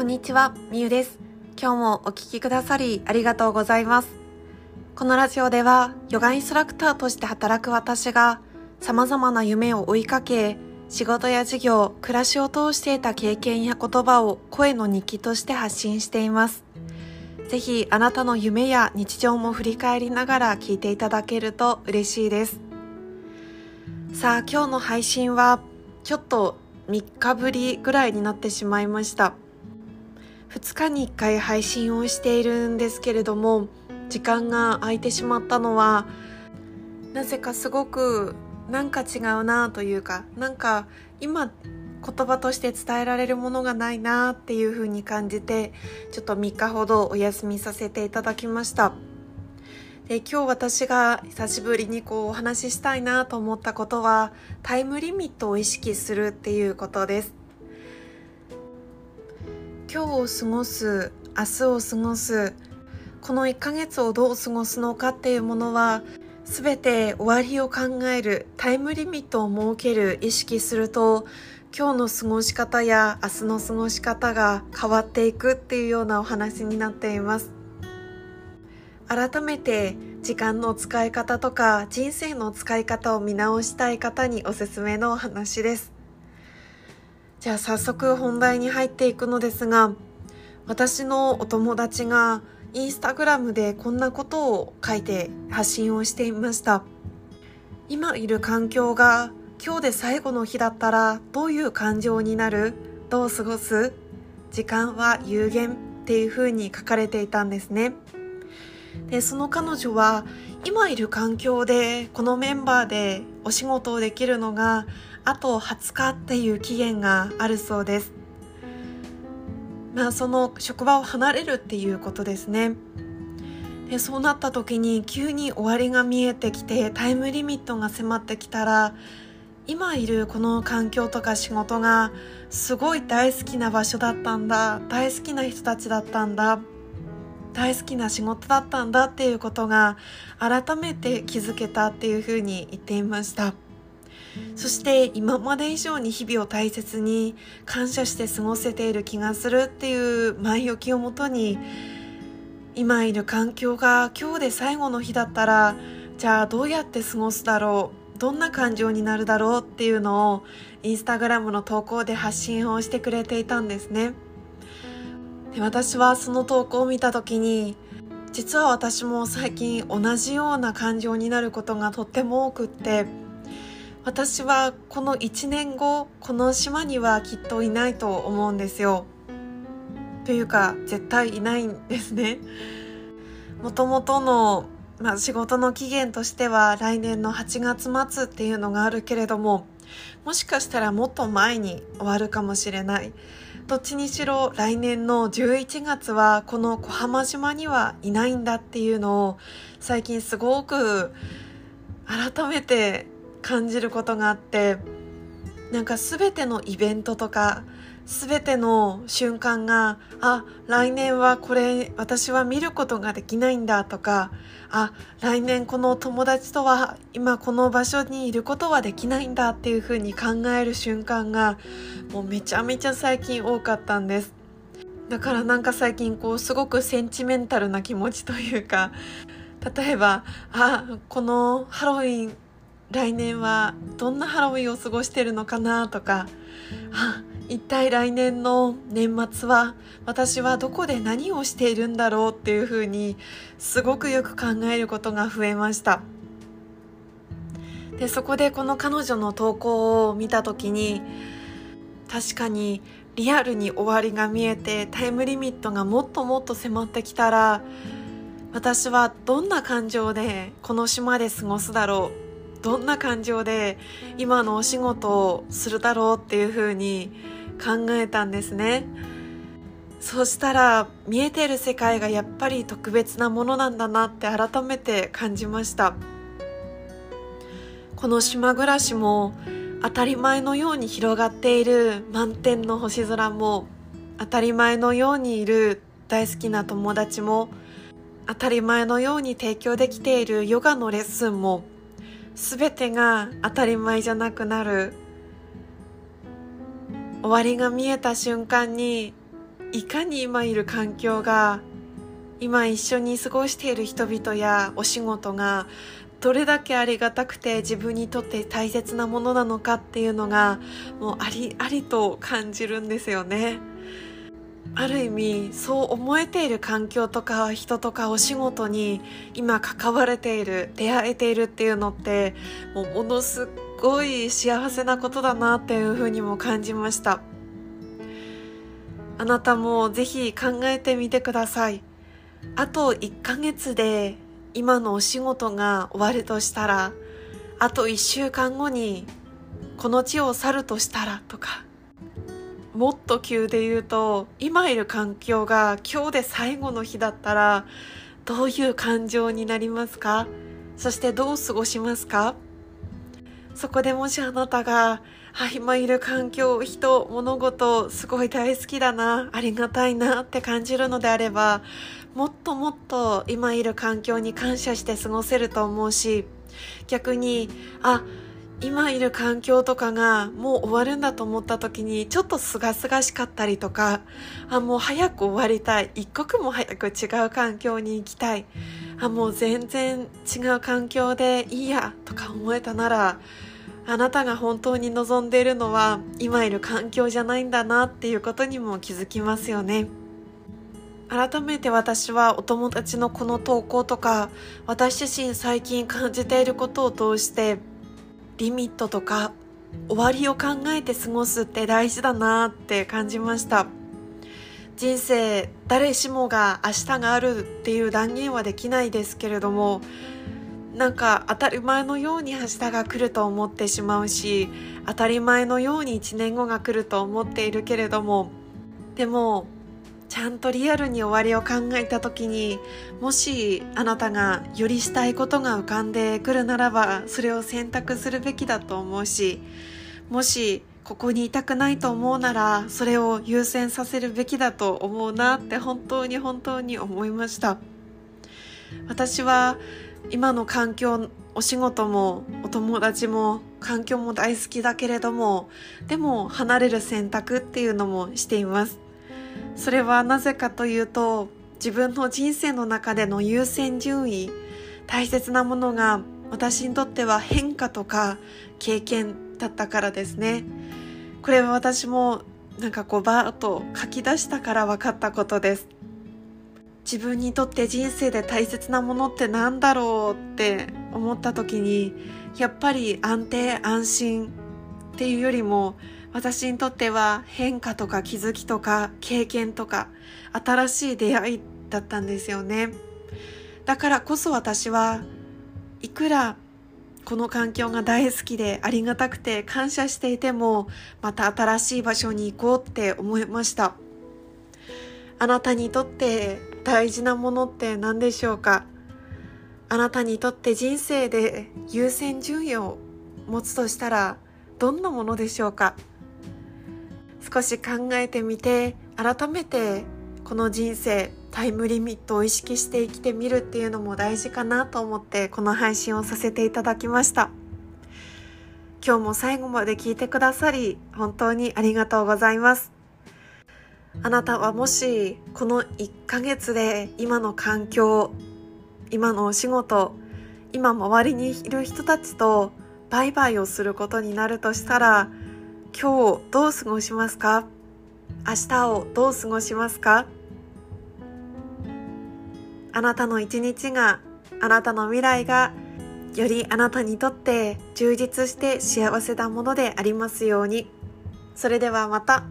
こんにちは、みゆです。今日もお聞きくださりありがとうございます。このラジオでは、ヨガインストラクターとして働く私が、様々な夢を追いかけ、仕事や事業、暮らしを通していた経験や言葉を声の日記として発信しています。ぜひあなたの夢や日常も振り返りながら聞いていただけると嬉しいです。さあ今日の配信はちょっと3日ぶりぐらいになってしまいました2日に1回配信をしているんですけれども時間が空いてしまったのはなぜかすごくなんか違うなというかなんか今言葉として伝えられるものがないなっていう風に感じてちょっと3日ほどお休みさせていただきました。で今日私が久しぶりにこうお話ししたいなと思ったことはタイムリミットを意識するっていうことです。今日を過ごす明日を過ごすこの1ヶ月をどう過ごすのかっていうものは全て終わりを考えるタイムリミットを設ける意識すると今日の過ごし方や明日の過ごし方が変わっていくっていうようなお話になっています。改めて時間の使い方とか人生の使い方を見直したい方におすすめのお話です。じゃあ早速本題に入っていくのですが私のお友達がインスタグラムでこんなことを書いて発信をしていました。今いる環境が今日で最後の日だったらどういう感情になる？どう過ごす？時間は有限っていうふうに書かれていたんですね。でその彼女は今いる環境でこのメンバーでお仕事をできるのがあと20日っていう期限があるそうです。まあその職場を離れるっていうことですね。でそうなった時に急に終わりが見えてきてタイムリミットが迫ってきたら今いるこの環境とか仕事がすごい大好きな場所だったんだ大好きな人たちだったんだ大好きな仕事だったんだっていうことが改めて気づけたっていうふうに言っていました。そして今まで以上に日々を大切に感謝して過ごせている気がするっていう前置きをもとに今いる環境が今日で最後の日だったらじゃあどうやって過ごすだろうどんな感情になるだろうっていうのをインスタグラムの投稿で発信をしてくれていたんですね。で私はその投稿を見た時に実は私も最近同じような感情になることがとっても多くって私はこの1年後この島にはきっといないと思うんですよ。というか絶対いないんですね。もともとの、まあ、仕事の期限としては来年の8月末っていうのがあるけれどももしかしたらもっと前に終わるかもしれない。どっちにしろ来年の11月はこの小浜島にはいないんだっていうのを最近すごく改めて感じることがあってなんか全てのイベントとか全ての瞬間があ来年はこれ私は見ることができないんだとかあ来年この友達とは今この場所にいることはできないんだっていうふうに考える瞬間がもうめちゃめちゃ最近多かったんです。だからなんか最近こうすごくセンチメンタルな気持ちというか例えばあこのハロウィン来年はどんなハロウィンを過ごしてるのかなとか。あ一体来年の年末は私はどこで何をしているんだろうっていうふうにすごくよく考えることが増えました。でそこでこの彼女の投稿を見た時に確かにリアルに終わりが見えてタイムリミットがもっともっと迫ってきたら私はどんな感情でこの島で過ごすだろうどんな感情で今のお仕事をするだろうっていうふうに考えたんですね。そうしたら見えてる世界がやっぱり特別なものなんだなって改めて感じました。この島暮らしも当たり前のように広がっている満天の星空も当たり前のようにいる大好きな友達も当たり前のように提供できているヨガのレッスンも全てが当たり前じゃなくなる終わりが見えた瞬間にいかに今いる環境が今一緒に過ごしている人々やお仕事がどれだけありがたくて自分にとって大切なものなのかっていうのがもうありありと感じるんですよね。ある意味そう思えている環境とか人とかお仕事に今関われている出会えているっていうのってもうものすごい幸せなことだなっていうふうにも感じましたあなたもぜひ考えてみてくださいあと1ヶ月で今のお仕事が終わるとしたらあと1週間後にこの地を去るとしたらとかもっと急で言うと今いる環境が今日で最後の日だったらどういう感情になりますか？そしてどう過ごしますか？そこでもしあなたがあ今いる環境人物事すごい大好きだなありがたいなって感じるのであればもっともっと今いる環境に感謝して過ごせると思うし逆にあ今いる環境とかがもう終わるんだと思った時にちょっとすがすがしかったりとかあもう早く終わりたい一刻も早く違う環境に行きたいあもう全然違う環境でいいやとか思えたならあなたが本当に望んでいるのは今いる環境じゃないんだなっていうことにも気づきますよね。改めて私はお友達のこの投稿とか私自身最近感じていることを通してリミットとか終わりを考えて過ごすって大事だなって感じました。人生誰しもが明日があるっていう断言はできないですけれどもなんか当たり前のように明日が来ると思ってしまうし当たり前のように1年後が来ると思っているけれどもでもちゃんとリアルに終わりを考えた時にもしあなたがよりしたいことが浮かんでくるならばそれを選択するべきだと思うしもしここにいたくないと思うならそれを優先させるべきだと思うなって本当に本当に思いました。私は今の環境お仕事もお友達も環境も大好きだけれどもでも離れる選択っていうのもしています。それはなぜかというと自分の人生の中での優先順位大切なものが私にとっては変化とか経験だったからですね。これは私もなんかこうバーッと書き出したから分かったことです。自分にとって人生で大切なものって何だろうって思った時にやっぱり安定安心っていうよりも私にとっては変化とか気づきとか経験とか新しい出会いだったんですよね。だからこそ私はいくらこの環境が大好きでありがたくて感謝していてもまた新しい場所に行こうって思いました。あなたにとって大事なものって何でしょうか？あなたにとって人生で優先順位を持つとしたらどんなものでしょうか？少し考えてみて改めてこの人生タイムリミットを意識して生きてみるっていうのも大事かなと思ってこの配信をさせていただきました。今日も最後まで聞いてくださり本当にありがとうございます。あなたはもしこの1ヶ月で今の環境今のお仕事今周りにいる人たちとバイバイをすることになるとしたら今日どう過ごしますか？明日をどう過ごしますか？あなたの一日があなたの未来がよりあなたにとって充実して幸せなものでありますように。それではまた。